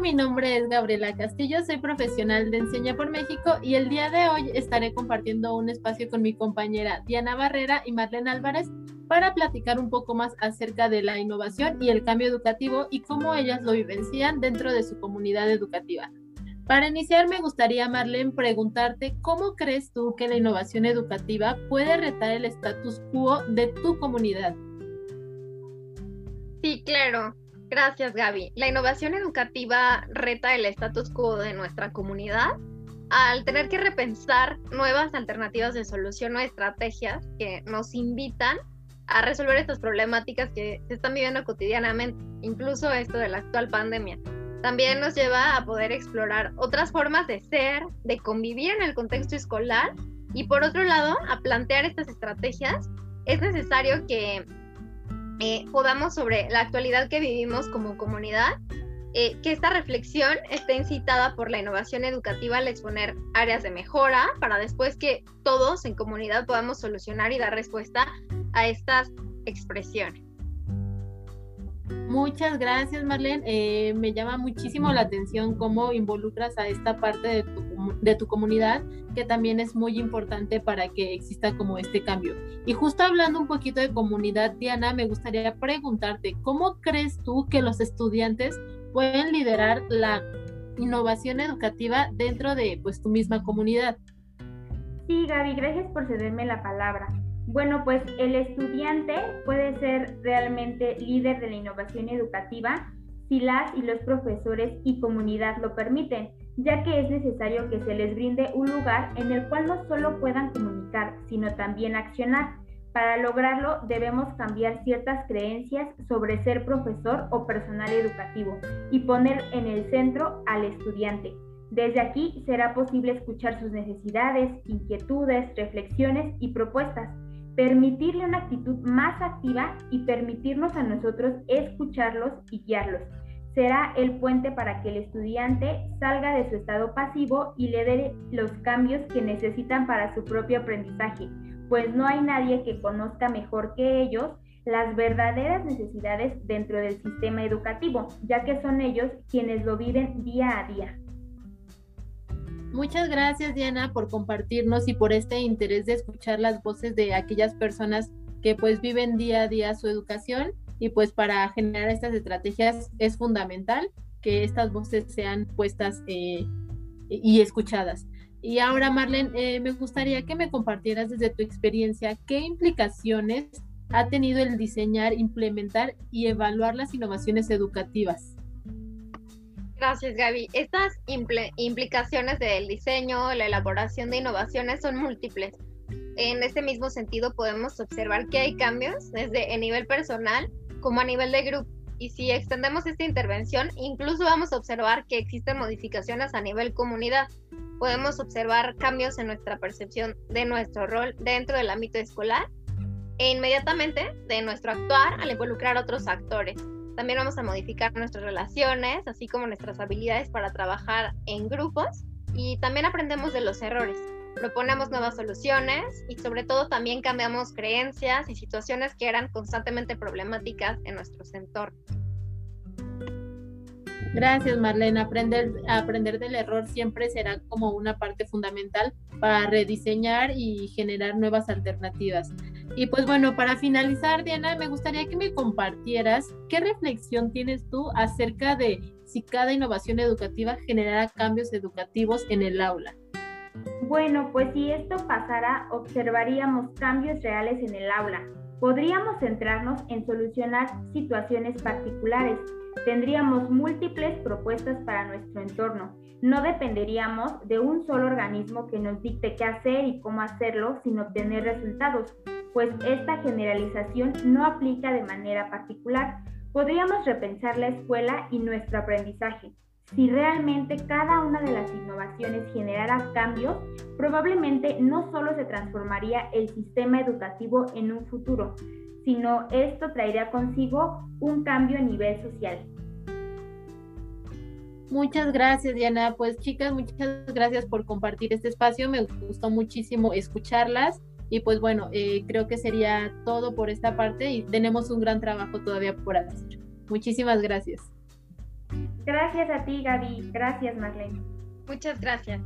Mi nombre es Gabriela Castillo, soy profesional de Enseña por México y el día de hoy estaré compartiendo un espacio con mi compañera Diana Barrera y Marlene Álvarez para platicar un poco más acerca de la innovación y el cambio educativo y cómo ellas lo vivencian dentro de su comunidad educativa. Para iniciar, me gustaría, Marlene, preguntarte cómo crees tú que la innovación educativa puede retar el status quo de tu comunidad. Sí, claro. Gracias, Gaby. La innovación educativa reta el status quo de nuestra comunidad al tener que repensar nuevas alternativas de solución o estrategias que nos invitan a resolver estas problemáticas que se están viviendo cotidianamente, incluso esto de la actual pandemia. También nos lleva a poder explorar otras formas de ser, de convivir en el contexto escolar y por otro lado, a plantear estas estrategias, es necesario que eh, podamos sobre la actualidad que vivimos como comunidad, eh, que esta reflexión esté incitada por la innovación educativa al exponer áreas de mejora para después que todos en comunidad podamos solucionar y dar respuesta a estas expresiones. Muchas gracias, Marlene. Eh, me llama muchísimo la atención cómo involucras a esta parte de tu, de tu, comunidad, que también es muy importante para que exista como este cambio. Y justo hablando un poquito de comunidad, Diana, me gustaría preguntarte, ¿cómo crees tú que los estudiantes pueden liderar la innovación educativa dentro de pues, tu misma comunidad? Sí, Gaby, gracias por cederme la palabra. Bueno, pues el estudiante puede ser realmente líder de la innovación educativa si las y los profesores y comunidad lo permiten, ya que es necesario que se les brinde un lugar en el cual no solo puedan comunicar, sino también accionar. Para lograrlo debemos cambiar ciertas creencias sobre ser profesor o personal educativo y poner en el centro al estudiante. Desde aquí será posible escuchar sus necesidades, inquietudes, reflexiones y propuestas permitirle una actitud más activa y permitirnos a nosotros escucharlos y guiarlos. Será el puente para que el estudiante salga de su estado pasivo y le dé los cambios que necesitan para su propio aprendizaje, pues no hay nadie que conozca mejor que ellos las verdaderas necesidades dentro del sistema educativo, ya que son ellos quienes lo viven día a día. Muchas gracias Diana por compartirnos y por este interés de escuchar las voces de aquellas personas que pues viven día a día su educación y pues para generar estas estrategias es fundamental que estas voces sean puestas eh, y escuchadas. Y ahora Marlene, eh, me gustaría que me compartieras desde tu experiencia qué implicaciones ha tenido el diseñar, implementar y evaluar las innovaciones educativas. Gracias, Gaby. Estas implicaciones del diseño, la elaboración de innovaciones son múltiples. En este mismo sentido, podemos observar que hay cambios desde el nivel personal como a nivel de grupo. Y si extendemos esta intervención, incluso vamos a observar que existen modificaciones a nivel comunidad. Podemos observar cambios en nuestra percepción de nuestro rol dentro del ámbito escolar e inmediatamente de nuestro actuar al involucrar a otros actores. También vamos a modificar nuestras relaciones, así como nuestras habilidades para trabajar en grupos y también aprendemos de los errores. Proponemos nuevas soluciones y sobre todo también cambiamos creencias y situaciones que eran constantemente problemáticas en nuestros entornos. Gracias, Marlene. Aprender, aprender del error siempre será como una parte fundamental para rediseñar y generar nuevas alternativas. Y pues bueno, para finalizar, Diana, me gustaría que me compartieras qué reflexión tienes tú acerca de si cada innovación educativa generará cambios educativos en el aula. Bueno, pues si esto pasara, observaríamos cambios reales en el aula. Podríamos centrarnos en solucionar situaciones particulares. Tendríamos múltiples propuestas para nuestro entorno. No dependeríamos de un solo organismo que nos dicte qué hacer y cómo hacerlo sin obtener resultados pues esta generalización no aplica de manera particular. Podríamos repensar la escuela y nuestro aprendizaje. Si realmente cada una de las innovaciones generara cambios, probablemente no solo se transformaría el sistema educativo en un futuro, sino esto traería consigo un cambio a nivel social. Muchas gracias, Diana. Pues chicas, muchas gracias por compartir este espacio. Me gustó muchísimo escucharlas y pues bueno, eh, creo que sería todo por esta parte y tenemos un gran trabajo todavía por hacer. Muchísimas gracias. Gracias a ti, Gaby. Gracias, Marlene. Muchas gracias.